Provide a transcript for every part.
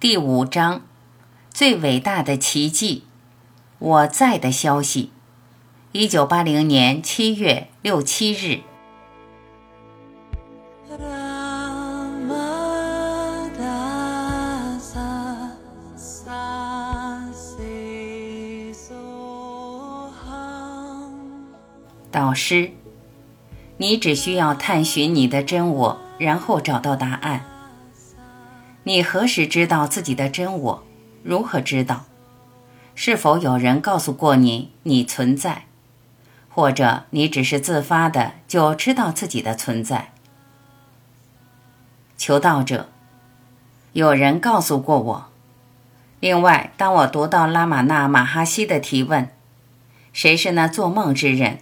第五章，最伟大的奇迹，我在的消息。一九八零年七月六七日。导师，你只需要探寻你的真我，然后找到答案。你何时知道自己的真我？如何知道？是否有人告诉过你你存在？或者你只是自发的就知道自己的存在？求道者，有人告诉过我。另外，当我读到拉玛那马哈希的提问：“谁是那做梦之人？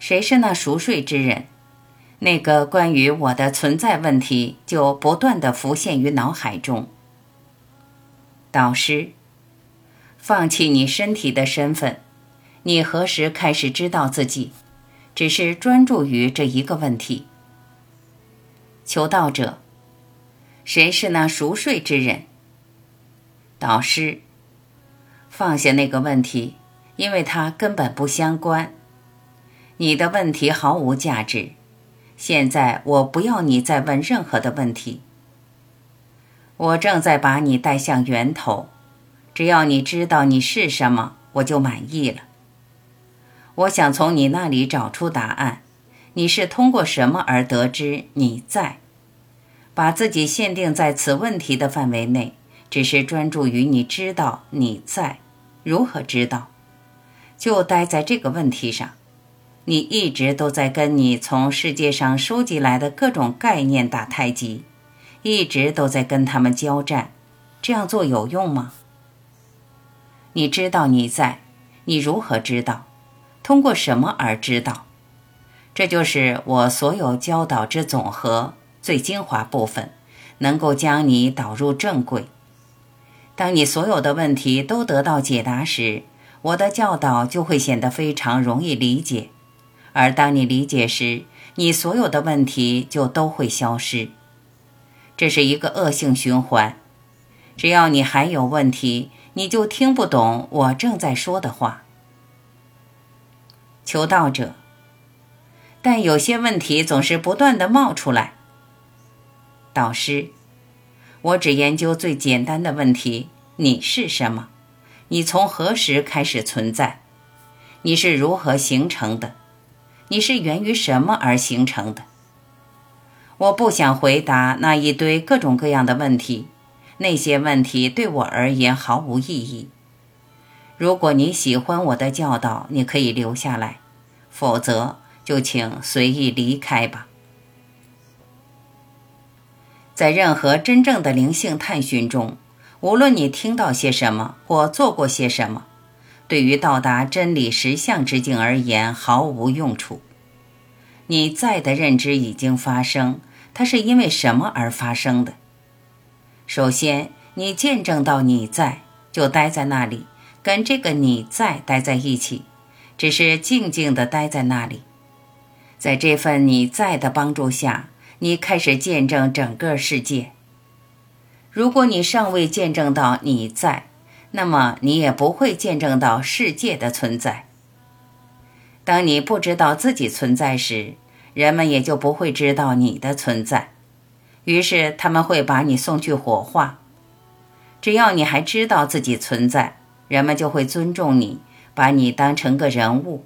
谁是那熟睡之人？”那个关于我的存在问题就不断的浮现于脑海中。导师，放弃你身体的身份，你何时开始知道自己？只是专注于这一个问题。求道者，谁是那熟睡之人？导师，放下那个问题，因为它根本不相关。你的问题毫无价值。现在我不要你再问任何的问题。我正在把你带向源头，只要你知道你是什么，我就满意了。我想从你那里找出答案。你是通过什么而得知你在？把自己限定在此问题的范围内，只是专注于你知道你在，如何知道？就待在这个问题上。你一直都在跟你从世界上收集来的各种概念打太极，一直都在跟他们交战，这样做有用吗？你知道你在，你如何知道？通过什么而知道？这就是我所有教导之总和，最精华部分，能够将你导入正轨。当你所有的问题都得到解答时，我的教导就会显得非常容易理解。而当你理解时，你所有的问题就都会消失。这是一个恶性循环。只要你还有问题，你就听不懂我正在说的话。求道者，但有些问题总是不断的冒出来。导师，我只研究最简单的问题：你是什么？你从何时开始存在？你是如何形成的？你是源于什么而形成的？我不想回答那一堆各种各样的问题，那些问题对我而言毫无意义。如果你喜欢我的教导，你可以留下来；否则，就请随意离开吧。在任何真正的灵性探寻中，无论你听到些什么或做过些什么。对于到达真理实相之境而言毫无用处。你在的认知已经发生，它是因为什么而发生的？首先，你见证到你在，就待在那里，跟这个你在待在一起，只是静静地待在那里。在这份你在的帮助下，你开始见证整个世界。如果你尚未见证到你在，那么你也不会见证到世界的存在。当你不知道自己存在时，人们也就不会知道你的存在，于是他们会把你送去火化。只要你还知道自己存在，人们就会尊重你，把你当成个人物。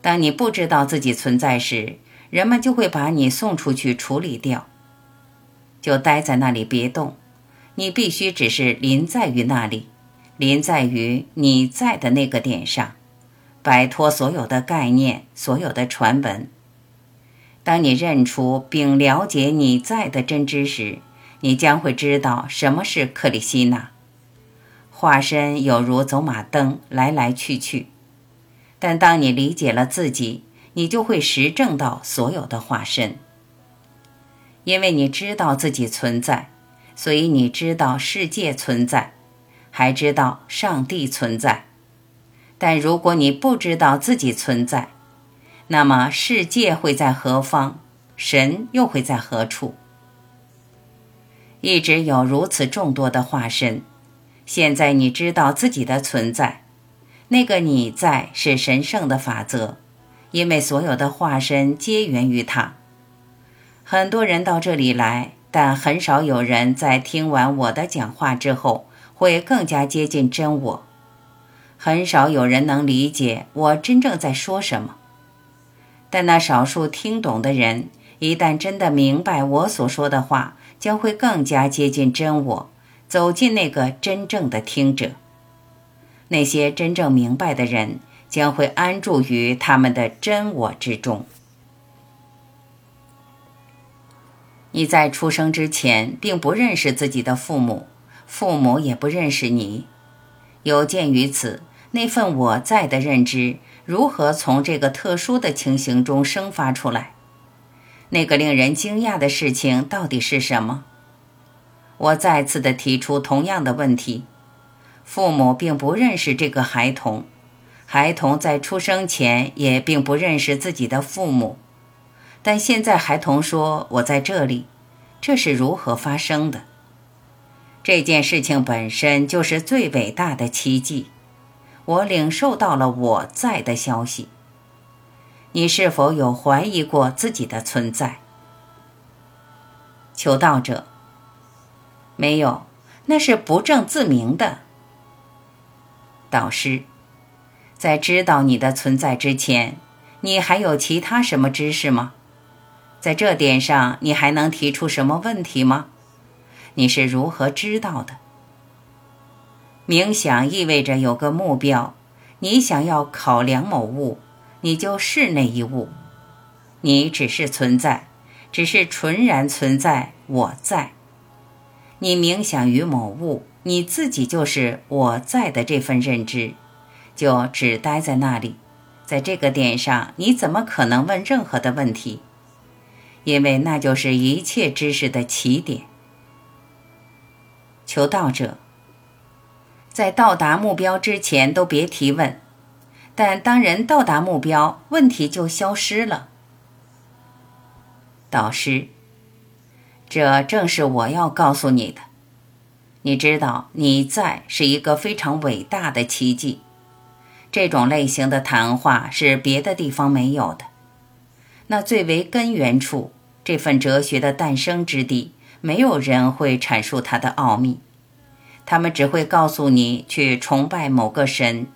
当你不知道自己存在时，人们就会把你送出去处理掉。就待在那里别动，你必须只是临在于那里。临在于你在的那个点上，摆脱所有的概念，所有的传闻。当你认出并了解你在的真知时，你将会知道什么是克里希那。化身有如走马灯，来来去去。但当你理解了自己，你就会实证到所有的化身。因为你知道自己存在，所以你知道世界存在。还知道上帝存在，但如果你不知道自己存在，那么世界会在何方？神又会在何处？一直有如此众多的化身，现在你知道自己的存在，那个你在是神圣的法则，因为所有的化身皆源于它。很多人到这里来，但很少有人在听完我的讲话之后会更加接近真我。很少有人能理解我真正在说什么，但那少数听懂的人，一旦真的明白我所说的话。将会更加接近真我，走进那个真正的听者。那些真正明白的人将会安住于他们的真我之中。你在出生之前并不认识自己的父母，父母也不认识你。有鉴于此，那份我在的认知如何从这个特殊的情形中生发出来？那个令人惊讶的事情到底是什么？我再次的提出同样的问题：父母并不认识这个孩童，孩童在出生前也并不认识自己的父母，但现在孩童说“我在这里”，这是如何发生的？这件事情本身就是最伟大的奇迹。我领受到了我在的消息。你是否有怀疑过自己的存在？求道者，没有，那是不证自明的。导师，在知道你的存在之前，你还有其他什么知识吗？在这点上，你还能提出什么问题吗？你是如何知道的？冥想意味着有个目标，你想要考量某物。你就是那一物，你只是存在，只是纯然存在。我在，你冥想于某物，你自己就是我在的这份认知，就只待在那里。在这个点上，你怎么可能问任何的问题？因为那就是一切知识的起点。求道者，在到达目标之前都别提问。但当人到达目标，问题就消失了。导师，这正是我要告诉你的。你知道，你在是一个非常伟大的奇迹。这种类型的谈话是别的地方没有的。那最为根源处，这份哲学的诞生之地，没有人会阐述它的奥秘。他们只会告诉你去崇拜某个神。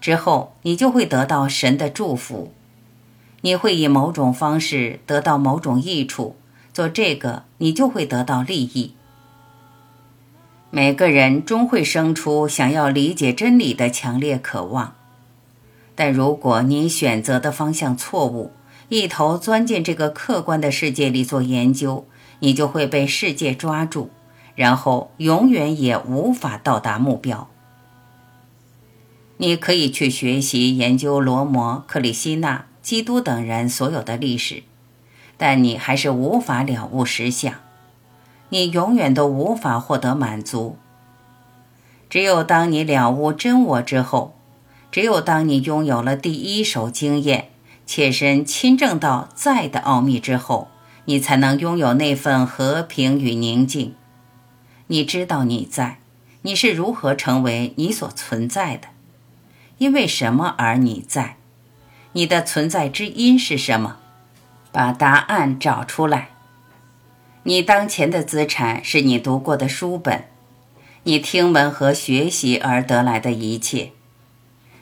之后，你就会得到神的祝福，你会以某种方式得到某种益处，做这个，你就会得到利益。每个人终会生出想要理解真理的强烈渴望，但如果你选择的方向错误，一头钻进这个客观的世界里做研究，你就会被世界抓住，然后永远也无法到达目标。你可以去学习研究罗摩、克里希那、基督等人所有的历史，但你还是无法了悟实相，你永远都无法获得满足。只有当你了悟真我之后，只有当你拥有了第一手经验，切身亲证到在的奥秘之后，你才能拥有那份和平与宁静。你知道你在，你是如何成为你所存在的。因为什么而你在？你的存在之因是什么？把答案找出来。你当前的资产是你读过的书本，你听闻和学习而得来的一切，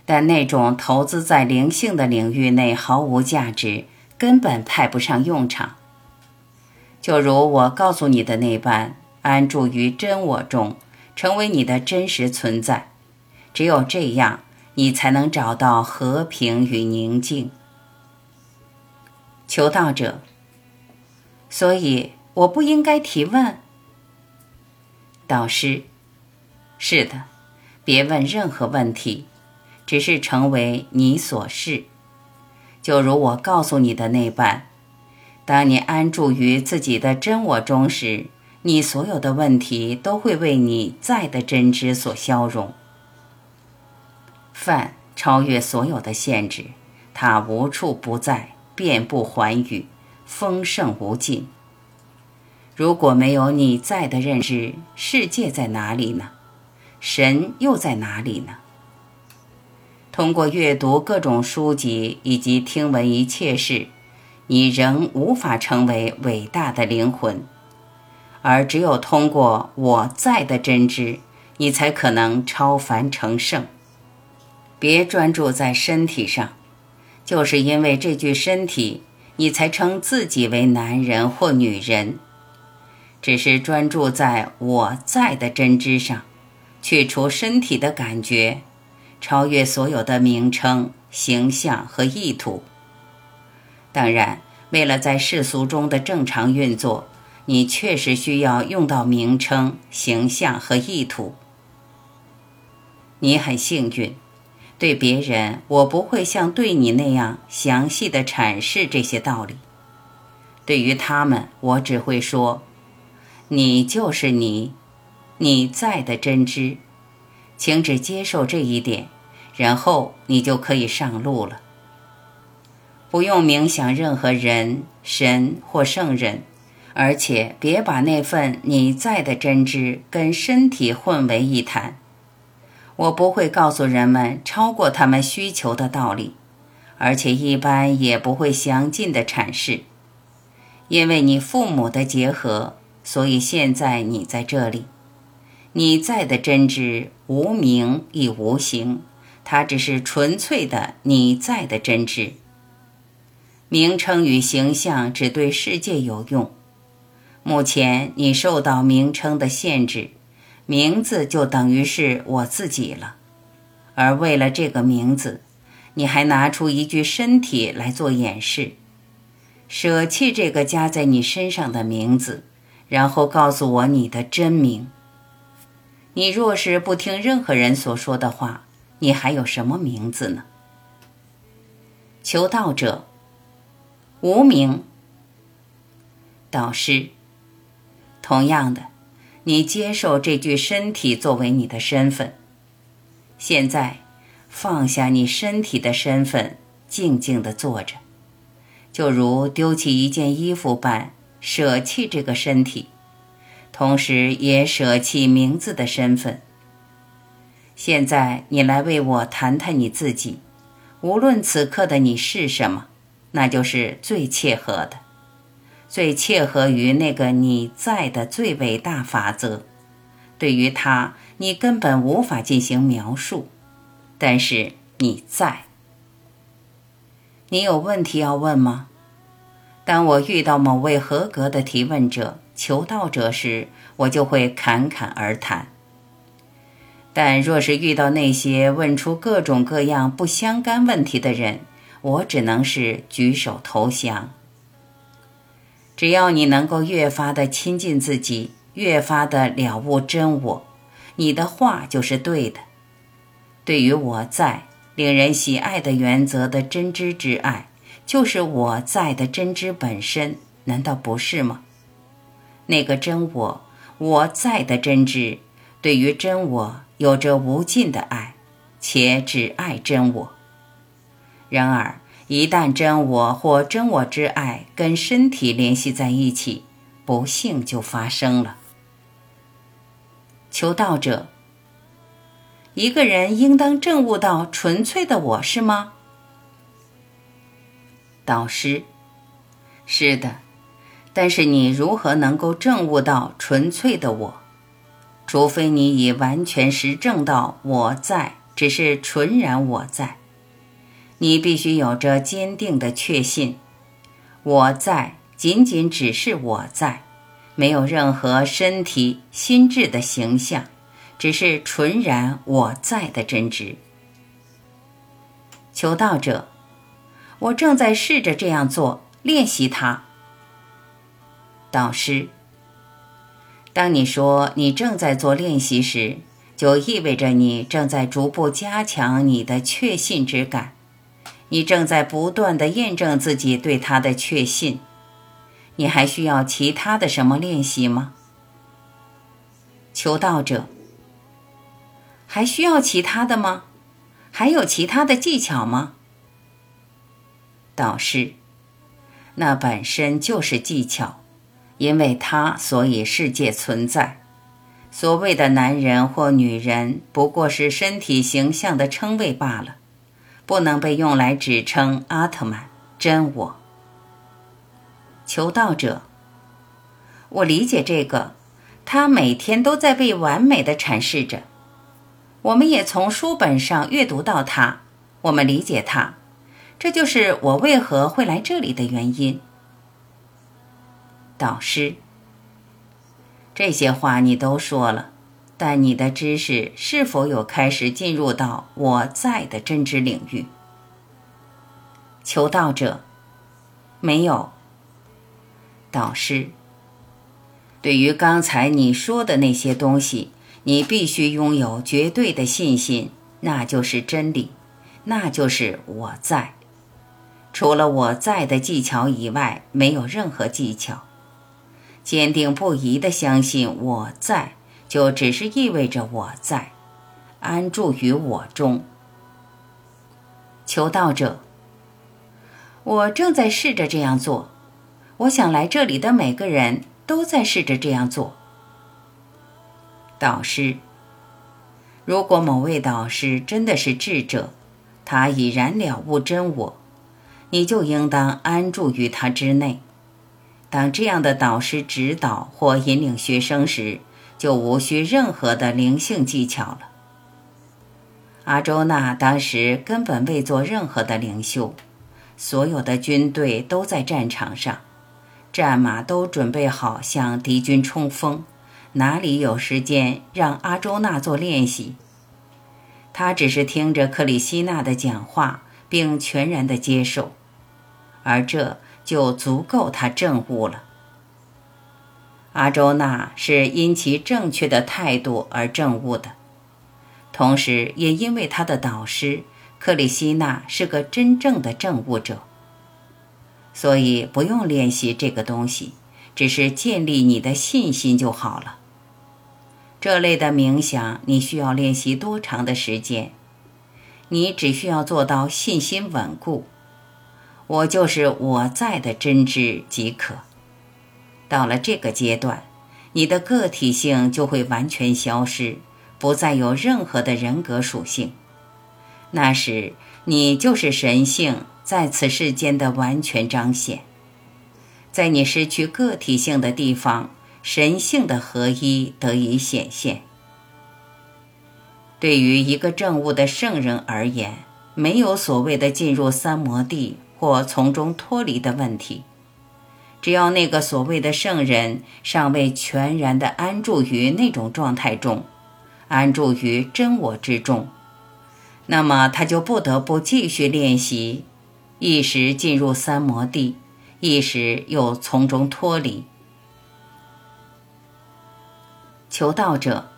但那种投资在灵性的领域内毫无价值，根本派不上用场。就如我告诉你的那般，安住于真我中，成为你的真实存在。只有这样。你才能找到和平与宁静。求道者，所以我不应该提问。导师，是的，别问任何问题，只是成为你所是。就如我告诉你的那般，当你安住于自己的真我中时，你所有的问题都会为你在的真知所消融。饭超越所有的限制，它无处不在，遍布寰宇，丰盛无尽。如果没有你在的认知，世界在哪里呢？神又在哪里呢？通过阅读各种书籍以及听闻一切事，你仍无法成为伟大的灵魂，而只有通过我在的真知，你才可能超凡成圣。别专注在身体上，就是因为这具身体，你才称自己为男人或女人。只是专注在我在的真知上，去除身体的感觉。超越所有的名称、形象和意图。当然，为了在世俗中的正常运作，你确实需要用到名称、形象和意图。你很幸运，对别人我不会像对你那样详细的阐释这些道理。对于他们，我只会说：“你就是你，你在的真知。”请只接受这一点，然后你就可以上路了。不用冥想任何人、神或圣人，而且别把那份你在的真知跟身体混为一谈。我不会告诉人们超过他们需求的道理，而且一般也不会详尽的阐释。因为你父母的结合，所以现在你在这里。你在的真知无名亦无形，它只是纯粹的你在的真知。名称与形象只对世界有用。目前你受到名称的限制，名字就等于是我自己了。而为了这个名字，你还拿出一具身体来做掩饰，舍弃这个加在你身上的名字，然后告诉我你的真名。你若是不听任何人所说的话，你还有什么名字呢？求道者，无名。导师，同样的，你接受这具身体作为你的身份。现在，放下你身体的身份，静静的坐着，就如丢弃一件衣服般，舍弃这个身体。同时也舍弃名字的身份。现在你来为我谈谈你自己，无论此刻的你是什么，那就是最切合的，最切合于那个你在的最伟大法则。对于它，你根本无法进行描述，但是你在。你有问题要问吗？当我遇到某位合格的提问者。求道者时，我就会侃侃而谈；但若是遇到那些问出各种各样不相干问题的人，我只能是举手投降。只要你能够越发的亲近自己，越发的了悟真我，你的话就是对的。对于我在令人喜爱的原则的真知之爱，就是我在的真知本身，难道不是吗？那个真我，我在的真知，对于真我有着无尽的爱，且只爱真我。然而，一旦真我或真我之爱跟身体联系在一起，不幸就发生了。求道者，一个人应当证悟到纯粹的我是吗？导师，是的。但是你如何能够证悟到纯粹的我？除非你已完全实证到我在，只是纯然我在。你必须有着坚定的确信，我在仅仅只是我在，没有任何身体、心智的形象，只是纯然我在的真知。求道者，我正在试着这样做，练习它。导师，当你说你正在做练习时，就意味着你正在逐步加强你的确信之感，你正在不断的验证自己对他的确信。你还需要其他的什么练习吗？求道者，还需要其他的吗？还有其他的技巧吗？导师，那本身就是技巧。因为他，所以世界存在。所谓的男人或女人，不过是身体形象的称谓罢了，不能被用来指称阿特曼真我。求道者，我理解这个，他每天都在被完美的阐释着。我们也从书本上阅读到他，我们理解他，这就是我为何会来这里的原因。导师。这些话你都说了，但你的知识是否有开始进入到我在的真知领域？求道者，没有。导师，对于刚才你说的那些东西，你必须拥有绝对的信心，那就是真理，那就是我在。除了我在的技巧以外，没有任何技巧。坚定不移地相信我在，就只是意味着我在，安住于我中。求道者，我正在试着这样做。我想来这里的每个人都在试着这样做。导师，如果某位导师真的是智者，他已然了悟真我，你就应当安住于他之内。当这样的导师指导或引领学生时，就无需任何的灵性技巧了。阿周那当时根本未做任何的灵修，所有的军队都在战场上，战马都准备好向敌军冲锋，哪里有时间让阿周那做练习？他只是听着克里希那的讲话，并全然的接受，而这。就足够他证悟了。阿周那是因其正确的态度而证悟的，同时也因为他的导师克里希那是个真正的证悟者，所以不用练习这个东西，只是建立你的信心就好了。这类的冥想你需要练习多长的时间？你只需要做到信心稳固。我就是我在的真知即可。到了这个阶段，你的个体性就会完全消失，不再有任何的人格属性。那时，你就是神性在此世间的完全彰显。在你失去个体性的地方，神性的合一得以显现。对于一个正悟的圣人而言，没有所谓的进入三摩地。或从中脱离的问题，只要那个所谓的圣人尚未全然的安住于那种状态中，安住于真我之中，那么他就不得不继续练习，一时进入三摩地，一时又从中脱离。求道者，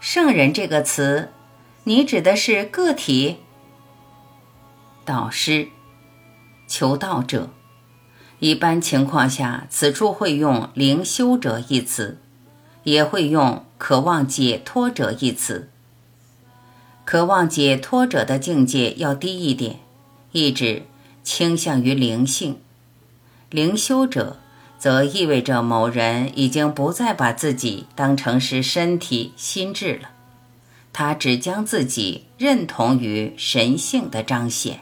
圣人这个词，你指的是个体？导师。求道者，一般情况下，此处会用“灵修者”一词，也会用“渴望解脱者”一词。渴望解脱者的境界要低一点，意指倾向于灵性；灵修者则意味着某人已经不再把自己当成是身体、心智了，他只将自己认同于神性的彰显。